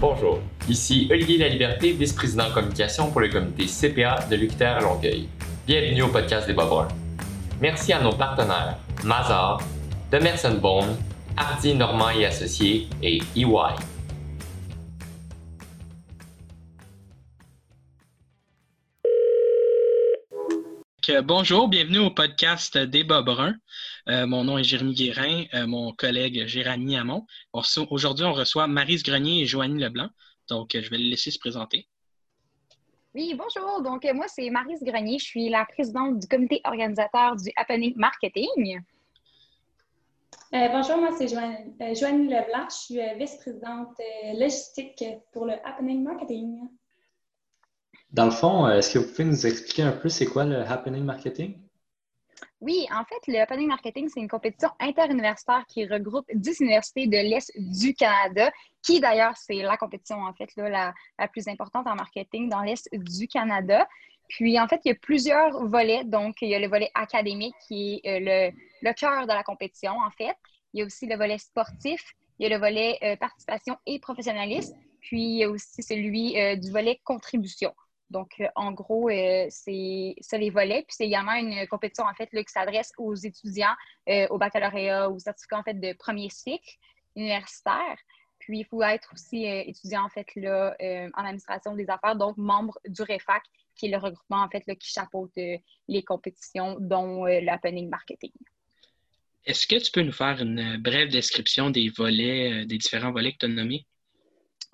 Bonjour, ici Olivier Laliberté, vice-président communication pour le comité CPA de l'UQTR Longueuil. Bienvenue au podcast des Bobrins. Merci à nos partenaires Mazar, Demerson Bone, Hardy Normand et Associés et EY. Bonjour, bienvenue au podcast Débat brun. Euh, mon nom est Jérémy Guérin, euh, mon collègue Jérémy Hamon. Aujourd'hui, on reçoit Marise Grenier et Joanie Leblanc. Donc, euh, je vais les laisser se présenter. Oui, bonjour. Donc, moi, c'est Marise Grenier. Je suis la présidente du comité organisateur du Happening Marketing. bonjour, moi, c'est Joanie, Leblanc. Je suis vice-présidente logistique pour le Happening Marketing. Dans le fond, est-ce que vous pouvez nous expliquer un peu c'est quoi le Happening Marketing? Oui, en fait, le Opening Marketing, c'est une compétition interuniversitaire qui regroupe 10 universités de l'Est du Canada, qui d'ailleurs, c'est la compétition, en fait, la, plus importante en marketing dans l'Est du Canada. Puis, en fait, il y a plusieurs volets. Donc, il y a le volet académique qui est euh, le, cœur de la compétition, en fait. Il y a aussi le volet sportif, il y a le volet euh, participation et professionnalisme, puis il y a aussi celui euh, du volet contribution. Donc, euh, en gros, euh, c'est ça les volets. Puis c'est également une compétition en fait qui s'adresse aux étudiants euh, au baccalauréat ou certificat en fait de premier cycle universitaire. Puis il faut être aussi étudiant en fait là, en administration des affaires, donc membre du REFAC, qui est le regroupement en fait qui chapeaute les compétitions, dont l'opening marketing. Est-ce que tu peux nous faire une brève description des volets, des différents volets que tu as nommés?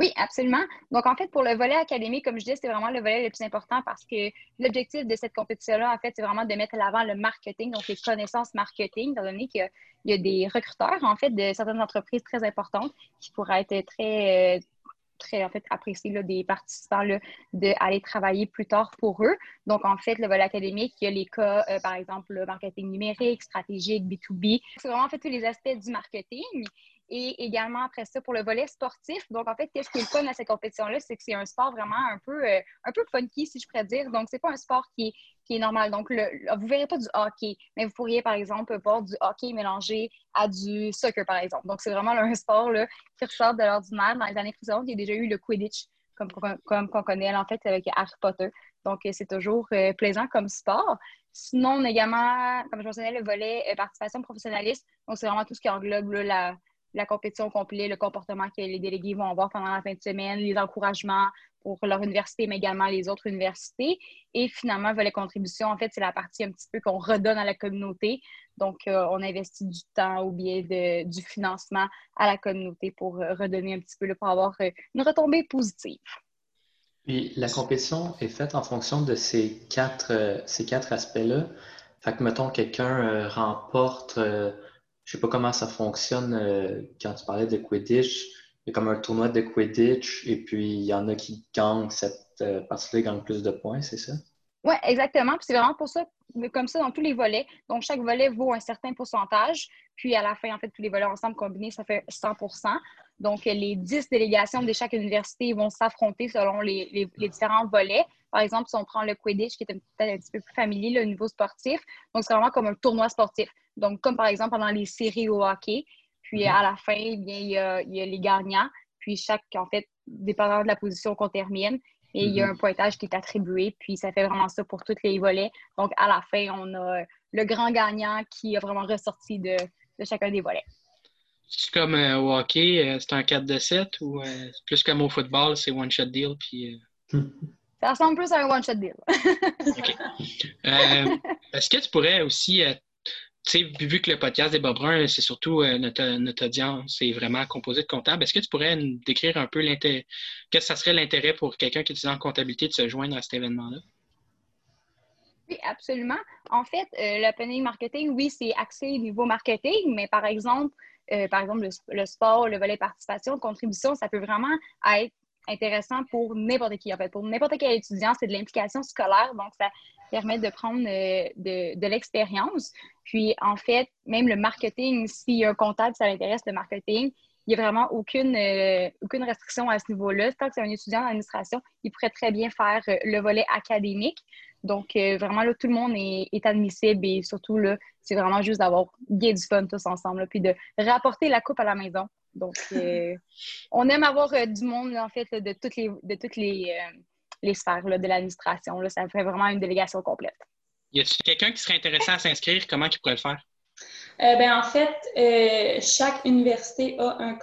Oui, absolument. Donc, en fait, pour le volet académique, comme je disais, c'est vraiment le volet le plus important parce que l'objectif de cette compétition-là, en fait, c'est vraiment de mettre à l'avant le marketing, donc les connaissances marketing, étant donné qu'il y, a des recruteurs, en fait, de certaines entreprises très importantes qui pourraient être très, euh, très en fait, appréciés là, des participants d'aller travailler plus tard pour eux. Donc, en fait, le volet académique, il y a les cas, euh, par exemple, le marketing numérique, stratégique, B2B. C'est vraiment, en fait, tous les aspects du marketing. Et également, après ça, pour le volet sportif. Donc, en fait, qu'est-ce qui est le fun à cette compétition-là? C'est que c'est un sport vraiment un peu, euh, un peu funky, si je pourrais dire. Donc, c'est pas un sport qui est, qui est normal. Donc, le, vous verrez pas du hockey, mais vous pourriez, par exemple, voir du hockey mélangé à du soccer, par exemple. Donc, c'est vraiment un sport là, qui ressort de l'ordinaire. Dans les années précédentes, il y a déjà eu le Quidditch, comme, comme, qu'on connaît, en fait, avec Harry Potter. Donc, c'est toujours euh, plaisant comme sport. Sinon, on a également, comme je mentionnais, le volet euh, participation professionnaliste. Donc, c'est vraiment tout ce qui englobe la la compétition complète, le comportement que les délégués vont avoir pendant la fin de semaine, les encouragements pour leur université, mais également les autres universités. Et finalement, les contribution, en fait, c'est la partie un petit peu qu'on redonne à la communauté. Donc, euh, on investit du temps ou bien du financement à la communauté pour euh, redonner un petit peu, pour avoir euh, une retombée positive. Puis, la compétition est faite en fonction de ces quatre, quatre aspects-là. Fait que, mettons, quelqu'un remporte je sais pas comment ça fonctionne euh, quand tu parlais de Quidditch. Il y a comme un tournoi de Quidditch et puis il y en a qui gagnent cette euh, partie-là, gagnent plus de points, c'est ça? Oui, exactement. C'est vraiment pour ça, comme ça dans tous les volets. Donc, chaque volet vaut un certain pourcentage. Puis à la fin, en fait, tous les volets ensemble combinés, ça fait 100% Donc, les 10 délégations de chaque université vont s'affronter selon les, différents volets. Par exemple, si on prend le Quidditch, qui est peut-être un petit peu plus familier, le niveau sportif, donc c'est vraiment comme un tournoi sportif. Donc, comme par exemple pendant les séries au hockey. Puis mhm. à la fin, eh bien, il, y a, les gagnants. Puis chaque, en fait, dépendant de la position qu'on termine, et il y a mhm. un pointage qui est attribué. Puis ça fait vraiment ça pour tous les volets. Donc, à la fin, on a le grand gagnant qui a vraiment ressorti de, chacun des volets. C'est comme euh, au hockey, euh, c'est un 4 de 7 ou euh, plus comme au football, c'est one-shot deal? Puis, Ça ressemble plus à un one-shot deal. OK. Est-ce que tu pourrais aussi sais, vu que le podcast des Bobrun, c'est surtout euh, notre, audience, c'est vraiment composé de comptables, est-ce que tu pourrais nous décrire un peu l'intérêt, qu'est-ce que ça serait l'intérêt pour quelqu'un qui est en comptabilité de se joindre à cet événement-là? Oui, absolument. En fait, euh, l'opening marketing, oui, c'est axé niveau marketing, mais par exemple, euh, par exemple, le, sport, le volet participation, contribution, ça peut vraiment être intéressant pour n'importe qui, en fait. Pour n'importe quel étudiant, c'est de l'implication scolaire, donc ça permet de prendre euh, de, l'expérience. Puis, en fait, même le marketing, si un comptable, ça l'intéresse, le marketing, il n'y a vraiment aucune, euh, aucune restriction à ce niveau-là. Tant que c'est un étudiant en administration, il pourrait très bien faire euh, le volet académique. Donc, vraiment, là, tout le monde est, admissible et surtout, là, c'est vraiment juste d'avoir du fun tous ensemble, puis de rapporter la coupe à la maison. Donc, on aime avoir du monde, en fait, de toutes les, de toutes les, les sphères de l'administration. Ça fait vraiment une délégation complète. Y a-t-il quelqu'un qui serait intéressé à s'inscrire? Comment il pourrait le faire? Euh, ben, en fait, euh, chaque université a un,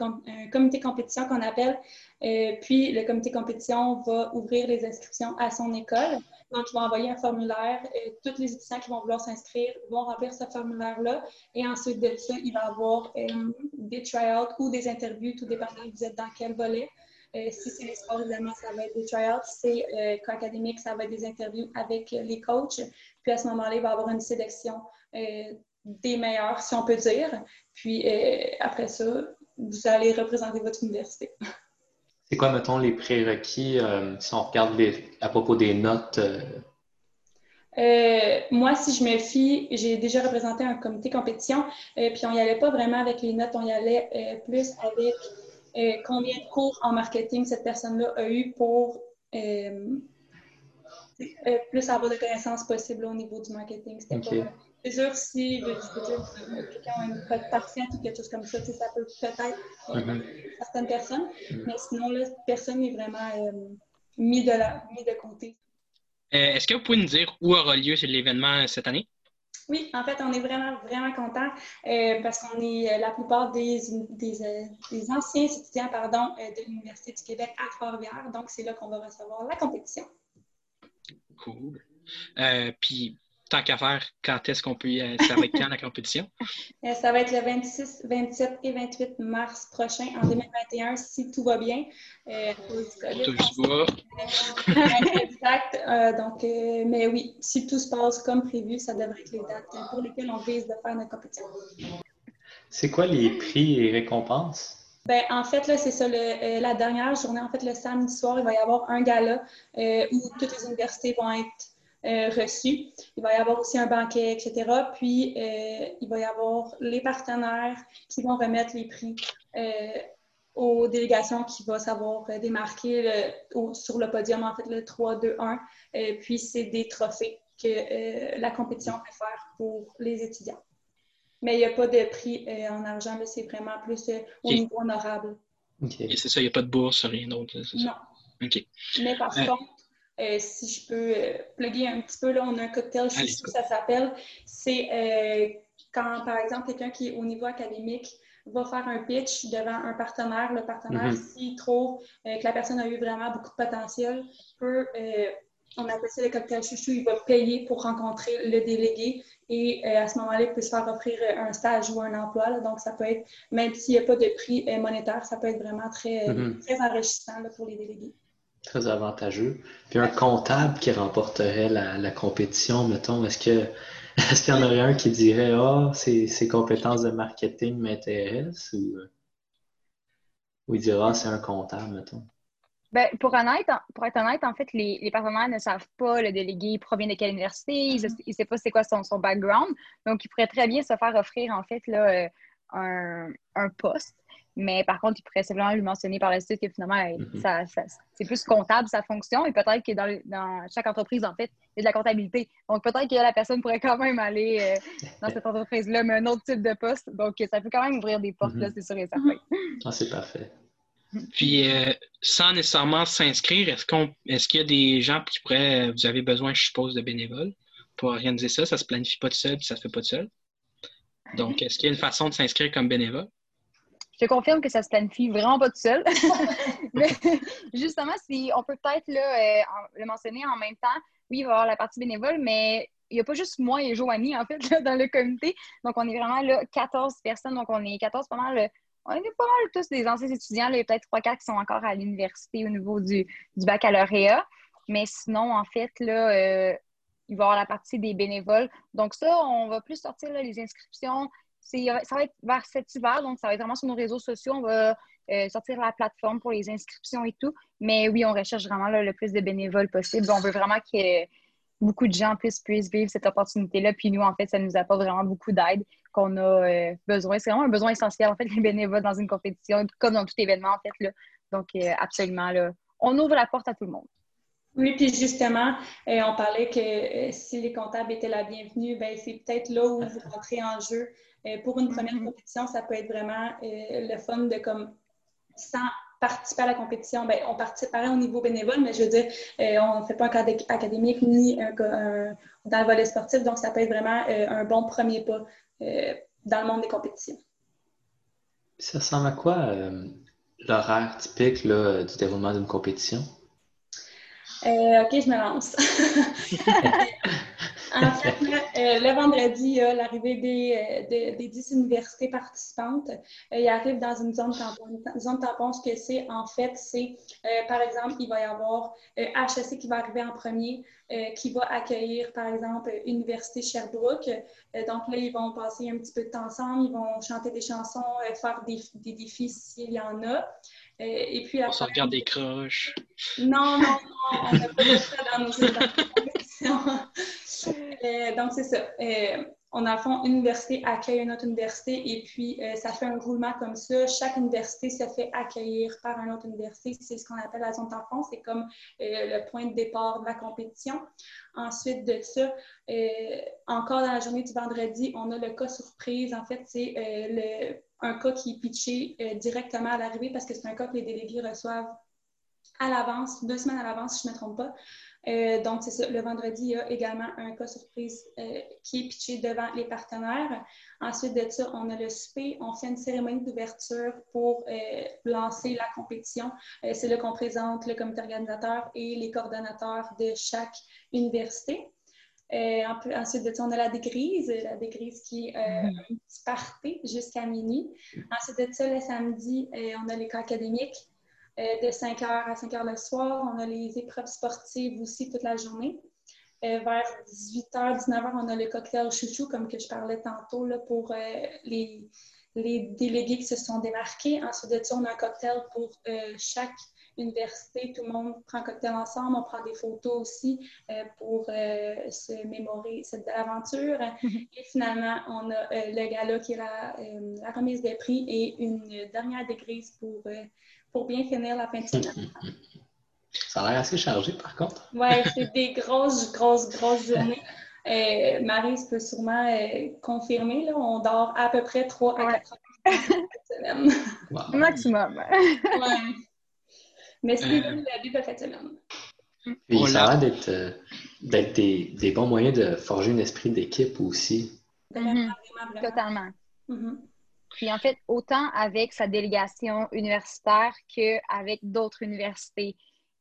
comité compétition qu'on appelle, euh, puis le comité compétition va ouvrir les inscriptions à son école. Donc, il va envoyer un formulaire. tous les étudiants qui vont vouloir s'inscrire vont remplir ce formulaire-là. Et ensuite de ça, il va y avoir des try-outs ou des interviews, tout dépendant vous êtes dans quel volet. si c'est les évidemment, ça va être des try-outs. Si c'est euh, académique, ça va être des interviews avec les coachs. Puis à ce moment-là, il va y avoir une sélection des meilleurs, si on peut dire. Puis euh, après ça, vous allez représenter votre université. C'est quoi, mettons, les prérequis euh, si on regarde à propos des notes? Euh? moi, si je me fie, j'ai déjà représenté un comité compétition, puis on n'y allait pas vraiment avec les notes, on y allait plus avec combien de cours en marketing cette personne-là a eu pour plus avoir de connaissances possibles au niveau du marketing. C'était pas c'est sûr, si quelqu'un a une cote parfaite ou quelque chose comme ça, ça peut peut-être mm certaines personnes, mm-hmm. mais sinon, là, personne n'est vraiment euh, mis, de la, mis de côté. Euh, est-ce que vous pouvez nous dire où aura lieu l'événement cette année? Oui, en fait, on est vraiment, vraiment contents euh, parce qu'on est la plupart des, des, des anciens étudiants pardon, de l'Université du Québec à Trois-Rivières. Donc, c'est là qu'on va recevoir la compétition. Cool. Puis, tant qu'à faire, quand est-ce qu'on peut y aller? Ça va être quand la compétition? Euh, ça va être le 26, 27 et 28 mars prochain en 2021, si tout va bien. Euh, tout va. exact. Euh, donc, euh, mais oui, si tout se passe comme prévu, ça devrait être les dates pour lesquelles on vise de faire notre compétition. C'est quoi les prix et récompenses? Ben, en fait, là, c'est ça, la dernière journée, en fait, le samedi soir, il va y avoir un gala où toutes les universités vont être euh, reçu. Il va y avoir aussi un banquet, etc. Puis, euh, il va y avoir les partenaires qui vont remettre les prix euh, aux délégations qui vont savoir démarquer sur le podium, en fait, le 3, 2, 1. puis, c'est des trophées que la compétition peut faire pour les étudiants. Mais il n'y a pas de prix en argent, c'est vraiment plus au niveau honorable. Et c'est ça, il n'y a pas de bourse, rien d'autre. Non. Mais par contre, euh, si je peux euh, plugger un petit peu, là, on a un cocktail chez ça s'appelle. C'est euh, quand, par exemple, quelqu'un qui est au niveau académique va faire un pitch devant un partenaire. Le partenaire, mm-hmm. s'il trouve que la personne a eu vraiment beaucoup de potentiel, peut, on appelle ça le cocktail chouchou, il va payer pour rencontrer le délégué et à ce moment-là, il peut se faire offrir un stage ou un emploi. donc, ça peut être, même s'il n'y a pas de prix monétaire, ça peut être vraiment très, mm-hmm. très enrichissant pour les délégués. Très avantageux. Puis un comptable qui remporterait la, compétition, mettons, est-ce que est-ce qu'il y en aurait un qui dirait Ah, oh, ces, compétences de marketing m'intéressent? Ou, ou il dira ah, c'est un comptable, mettons? Ben, pour, honnête, pour être honnête, en fait, les, les partenaires ne savent pas le délégué provient de quelle université, ils ne mm-hmm. savent pas c'est quoi son, son, background. Donc, il pourrait très bien se faire offrir, en fait, là, euh, un, un poste mais par contre, il pourrait simplement lui mentionner par la suite que finalement, mhm. c'est plus comptable sa fonction et peut-être que dans, chaque entreprise, en fait, il y a de la comptabilité. Donc peut-être que la personne pourrait quand même aller euh, dans cette entreprise-là, mais un autre type de poste. Donc ça peut quand même ouvrir des portes, là, mhm. c'est sûr et certain. Ah, c'est parfait. Puis, euh, sans nécessairement s'inscrire, est-ce qu'on, est-ce qu'il y a des gens qui pourraient, vous avez besoin, je suppose, de bénévoles pour organiser ça? Ça se planifie pas tout seul, puis ça se fait pas tout seul. Donc, est-ce qu'il y a une façon de s'inscrire comme bénévole? Je confirme que ça se planifie vraiment pas tout seul. Justement, si on peut peut-être euh, le mentionner en même temps, oui, il va y avoir la partie bénévole, mais il n'y a pas juste moi et Joanie, en fait, dans le comité. Donc, on est vraiment là 14 personnes. Donc, on est 14 pas mal. On est pas mal tous des anciens étudiants. Il y a peut-être 3-4 qui sont encore à l'université au niveau du, baccalauréat. Mais sinon, en fait, là, euh, il va y avoir la partie des bénévoles. Donc, ça, on va plus sortir les inscriptions ça va être vers cet hiver, donc ça va être vraiment sur nos réseaux sociaux. On va euh, sortir la plateforme pour les inscriptions et tout. Mais oui, on recherche vraiment le plus de bénévoles possible. On veut vraiment que beaucoup de gens puissent, puissent vivre cette opportunité-là. Puis nous, en fait, ça nous apporte vraiment beaucoup d'aide. Qu'on a besoin. C'est vraiment un besoin essentiel, en fait, les bénévoles dans une compétition, comme dans tout événement, en fait. Là. Donc, absolument, là, on ouvre la porte à tout le monde. Oui, puis justement, on parlait que si les comptables étaient la bienvenue, ben c'est peut-être là où vous rentrez en jeu. pour une première mm-hmm. compétition, ça peut être vraiment le fun de comme sans participer à la compétition, ben, on participerait au niveau bénévole, mais je veux dire, euh, on ne fait pas un cadre académique ni dans le volet sportif, donc ça peut être vraiment euh, un bon premier pas euh, dans le monde des compétitions. Ça ressemble à quoi l'horaire typique du déroulement d'une compétition? ok, je me lance. En fait, euh, le vendredi, il y a l'arrivée des, euh, des 10 universités participantes. Euh, ils arrivent dans une zone tampon. Une zone tampon, ce que c'est, en fait, c'est, par exemple, il va y avoir HSC qui va arriver en premier, qui va accueillir, par exemple, Université Sherbrooke. donc là, ils vont passer un petit peu de temps ensemble, ils vont chanter des chansons, faire des, des défis s'il y en a. et puis On se regarde des croches. Non, non, non, on n'a pas de ça dans nos euh, donc, c'est ça. Euh, on a fond, une université accueille une autre université et puis euh, ça fait un roulement comme ça. Chaque université se fait accueillir par une autre université. C'est ce qu'on appelle la zone tampon. C'est comme le point de départ de la compétition. Ensuite de ça, encore dans la journée du vendredi, on a le cas surprise. En fait, c'est un cas qui est pitché directement à l'arrivée parce que c'est un cas que les délégués reçoivent à l'avance, deux semaines à l'avance, si je ne me trompe pas. Euh, donc, c'est ça. Le vendredi, il y a également un cas surprise euh, qui est pitché devant les partenaires. Ensuite de ça, on a le souper. On fait une cérémonie d'ouverture pour euh, lancer la compétition. c'est là qu'on présente le comité organisateur et les coordonnateurs de chaque université. ensuite de ça, on a la dégrise, la dégrise qui est un petit party jusqu'à minuit. Ensuite de ça, le samedi, on a les cas académiques. Euh, de 5h à 5h le soir. On a les épreuves sportives aussi toute la journée. Euh, vers 18h, 19h, on a le cocktail chouchou, comme que je parlais tantôt, là, pour euh, les, les, délégués qui se sont démarqués. Ensuite de ça, on a un cocktail pour chaque université. Tout le monde prend un cocktail ensemble. On prend des photos aussi pour se mémorer cette belle aventure. Et finalement, on a le gala qui est la, la, remise des prix et une dernière dégrise pour pour bien finir la fin de semaine. Ça a l'air assez chargé, par contre. Oui, c'est des grosses, grosses, grosses journées. Euh, Marie peut sûrement euh, confirmer. Là, on dort à peu près 3 à 4 heures cette semaine. Maximum. ouais. Mais c'est euh... la vie de cette semaine. Puis ça a l'air euh, d'être des, des, bons moyens de forger un esprit d'équipe aussi. Vraiment, vraiment, vraiment. Totalement. Mm-hmm. Puis en fait, autant avec sa délégation universitaire qu'avec d'autres universités.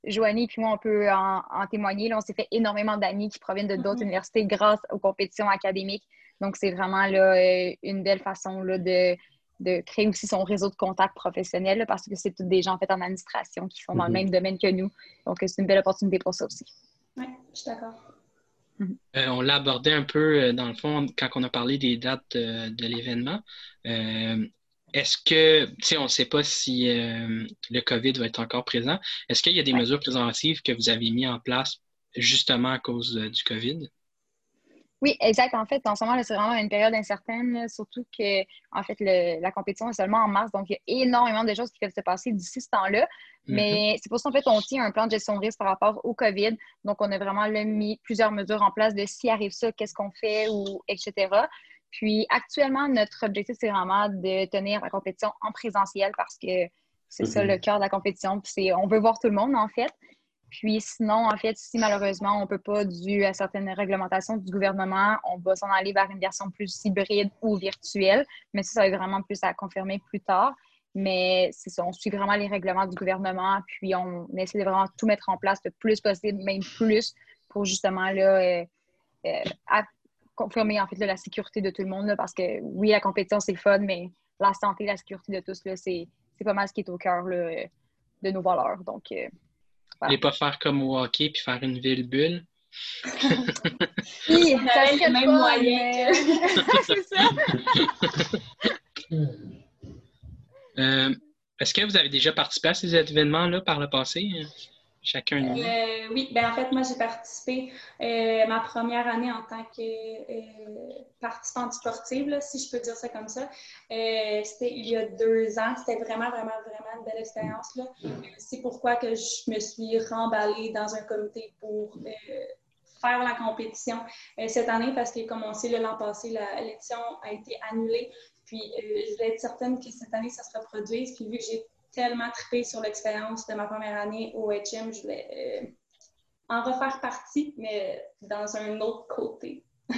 Joanie puis moi, on peut en, témoigner. on s'est fait énormément d'amis qui proviennent de d'autres mm-hmm. universités grâce aux compétitions académiques. Donc, c'est vraiment là, euh, une belle façon là, de, de, créer aussi son réseau de contacts professionnels parce que c'est tous des gens en, fait, en administration qui sont dans le mm-hmm. même domaine que nous. Donc, c'est une belle opportunité pour ça aussi. Oui, je suis d'accord. Euh, on l'a abordé un peu, euh, dans le fond, quand on a parlé des dates euh, de l'événement. est-ce que, tu sais, on ne sait pas si le COVID va être encore présent. Est-ce qu'il y a des mesures préventives que vous avez mises en place justement à cause du COVID? Oui, exact. En fait, en ce moment, c'est vraiment une période incertaine, surtout que, en fait, la compétition est seulement en mars, donc il y a énormément de choses qui peuvent se passer d'ici ce temps-là. Mm-hmm. Mais c'est pour ça, en fait, on tient un plan de gestion de risque par rapport au COVID. Donc, on a vraiment mis plusieurs mesures en place de s'il arrive ça, qu'est-ce qu'on fait, ou etc. Puis, actuellement, notre objectif, c'est vraiment de tenir la compétition en présentiel parce que c'est ça le cœur de la compétition. Puis, on veut voir tout le monde, en fait. Puis sinon, en fait, si malheureusement on ne peut pas, dû à certaines réglementations du gouvernement, on va s'en aller vers une version plus hybride ou virtuelle. Mais ça, ça va être vraiment plus à confirmer plus tard. Mais c'est ça, on suit vraiment les règlements du gouvernement, puis on essaie de vraiment tout mettre en place le plus possible, même plus, pour justement là, euh, euh, confirmer en fait la sécurité de tout le monde. parce que oui, la compétition, c'est fun, mais la santé, la sécurité de tous, c'est pas mal ce qui est au cœur de nos valeurs. Donc, euh, et pas faire comme au hockey puis faire une ville bulle. oui, ça serait même moyen. c'est ça. Euh, est-ce que vous avez déjà participé à ces événements-là par le passé? Chacun euh, Oui, ben en fait, moi, j'ai participé euh, ma première année en tant que euh, participante sportive, si je peux dire ça comme ça. c'était il y a deux ans. C'était vraiment, vraiment, vraiment une belle expérience. C'est pourquoi que je me suis remballée dans un comité pour faire la compétition cette année parce que, comme on sait, l'an passé, l'élection a été annulée. Puis, je voulais être certaine que cette année, ça se reproduise. Puis, vu que j'ai tellement trippé sur l'expérience de ma première année au HM. Je voulais euh, en refaire partie, mais dans un autre côté.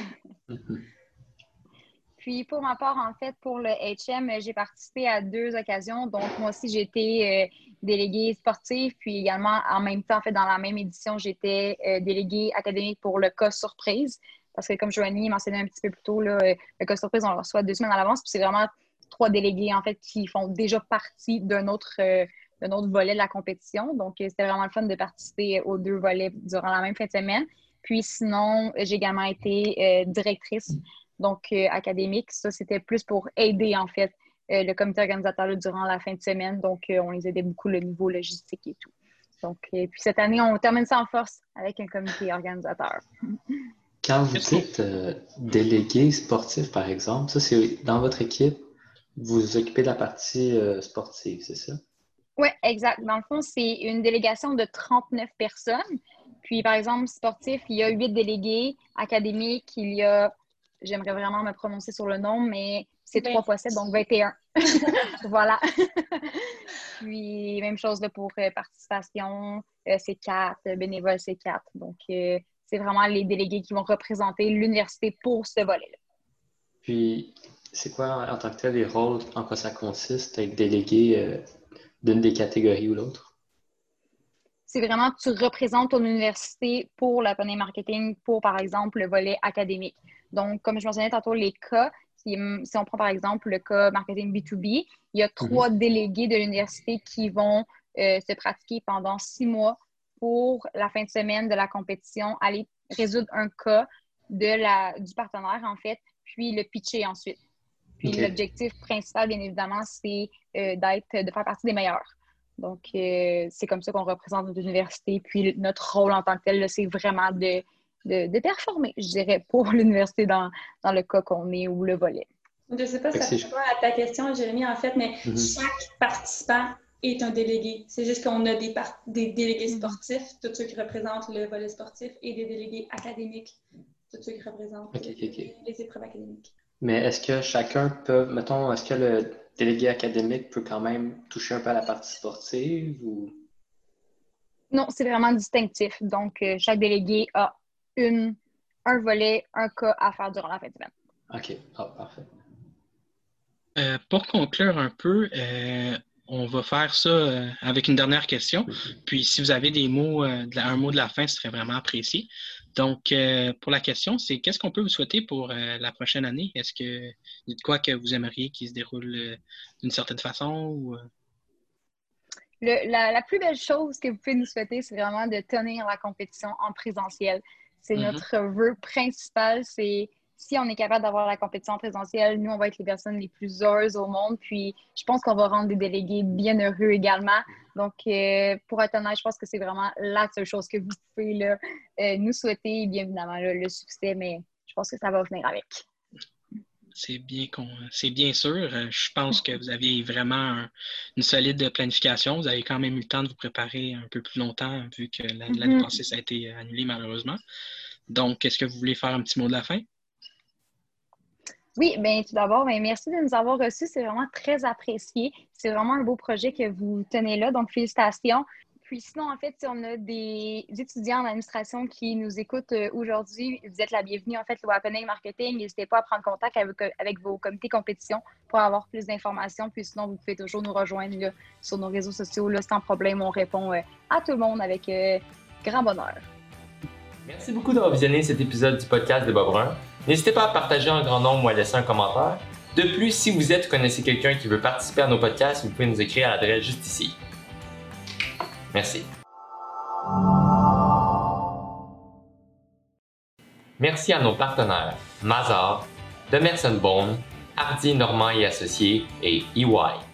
Puis pour ma part, en fait, pour le HM, j'ai participé à deux occasions. Donc, moi aussi, j'étais euh, déléguée sportive, puis également, en même temps, en fait, dans la même édition, j'étais euh, déléguée académique pour le cas surprise. Parce que, comme Joanie mentionnait un petit peu plus tôt, là, le cas surprise, on le reçoit deux semaines à l'avance, puis c'est vraiment trois délégués, en fait, qui font déjà partie d'un autre, euh, autre volet de la compétition. Donc, euh, c'était vraiment le fun de participer aux deux volets durant la même fin de semaine. Puis sinon, j'ai également été euh, directrice, donc académique. Ça, c'était plus pour aider, en fait, le comité organisateur durant la fin de semaine. Donc, on les aidait beaucoup le niveau logistique et tout. Donc, puis cette année, on termine ça en force avec un comité organisateur. Quand vous dites délégué sportif, par exemple, ça, c'est dans votre équipe, vous vous occupez de la partie euh, sportive, c'est ça? Oui, exact. Dans le fond, c'est une délégation de 39 personnes. Puis, par exemple, sportif, il y a huit délégués. Académique, il y a, j'aimerais vraiment me prononcer sur le nom, mais c'est trois fois 7, donc 21. voilà. Puis, même chose pour euh, participation, euh, c'est 4, bénévole, c'est 4. Donc, c'est vraiment les délégués qui vont représenter l'université pour ce volet-là. Puis, c'est quoi en tant que tel les rôles, en quoi ça consiste, être délégué euh, d'une des catégories ou l'autre? C'est vraiment, tu représentes ton université pour la marketing, pour par exemple le volet académique. Donc, comme je mentionnais tantôt, les cas, si, on prend par exemple le cas marketing B2B, il y a trois mhm. délégués de l'université qui vont euh, se pratiquer pendant six mois pour la fin de semaine de la compétition, aller résoudre un cas de la, du partenaire, en fait, puis le pitcher ensuite. Puis l'objectif principal, bien évidemment, c'est euh, d'être, de faire partie des meilleurs. Donc, euh, c'est comme ça qu'on représente notre université. Puis notre rôle en tant que tel, c'est vraiment de, de, performer, je dirais, pour l'université dans, dans, le cas qu'on est ou le volet. Je ne sais pas si ça répond à ta question, Jérémy, en fait, mais mm-hmm. chaque participant est un délégué. C'est juste qu'on a des, des délégués mm-hmm. sportifs, tous ceux qui représentent le volet sportif, et des délégués académiques, tous ceux qui représentent les épreuves académiques. Mais est-ce que chacun peut, mettons, est-ce que le délégué académique peut quand même toucher un peu à la partie sportive ou? Non, c'est vraiment distinctif. Donc, euh, chaque délégué a une, un volet, un cas à faire durant la fin de semaine. OK, ah, parfait. Euh, pour conclure un peu, euh, on va faire ça avec une dernière question. Puis, si vous avez des mots, un mot de la fin, ce serait vraiment apprécié. Donc, euh, pour la question, c'est qu'est-ce qu'on peut vous souhaiter pour euh, la prochaine année? Est-ce que de quoi que vous aimeriez qui se déroule euh, d'une certaine façon? la, plus belle chose que vous pouvez nous souhaiter, c'est vraiment de tenir la compétition en présentiel. C'est mm-hmm. notre vœu principal, c'est si on est capable d'avoir la compétition présentielle, nous, on va être les personnes les plus heureuses au monde. Puis, je pense qu'on va rendre des délégués bien heureux également. Donc, euh, pour être honnête, je pense que c'est vraiment la seule chose que vous pouvez là, euh, nous souhaiter. Bien évidemment, le succès, mais je pense que ça va venir avec. C'est bien, c'est bien sûr. Euh, je pense que vous avez vraiment une solide planification. Vous avez quand même eu le temps de vous préparer un peu plus longtemps, vu que l'année mm-hmm. passée, ça a été annulé malheureusement. Donc, est-ce que vous voulez faire un petit mot de la fin? Oui, bien tout d'abord, ben, merci de nous avoir reçus. C'est vraiment très apprécié. C'est vraiment un beau projet que vous tenez là, donc félicitations. Puis sinon, en fait, si on a des étudiants en administration qui nous écoutent euh, aujourd'hui, vous êtes la bienvenue, en fait, au Happening Marketing. N'hésitez pas à prendre contact avec, vos comités compétition pour avoir plus d'informations. Puis sinon, vous pouvez toujours nous rejoindre sur nos réseaux sociaux. Là, sans problème, on répond euh, à tout le monde avec euh, grand bonheur. Merci beaucoup d'avoir visionné cet épisode du podcast de Bob Brun. N'hésitez pas à partager un grand nombre ou à laisser un commentaire. De plus, si vous êtes ou connaissez quelqu'un qui veut participer à nos podcasts, vous pouvez nous écrire à l'adresse juste ici. Merci. Merci à nos partenaires Mazar, Demerson Bone, Hardy Normand et Associés et EY.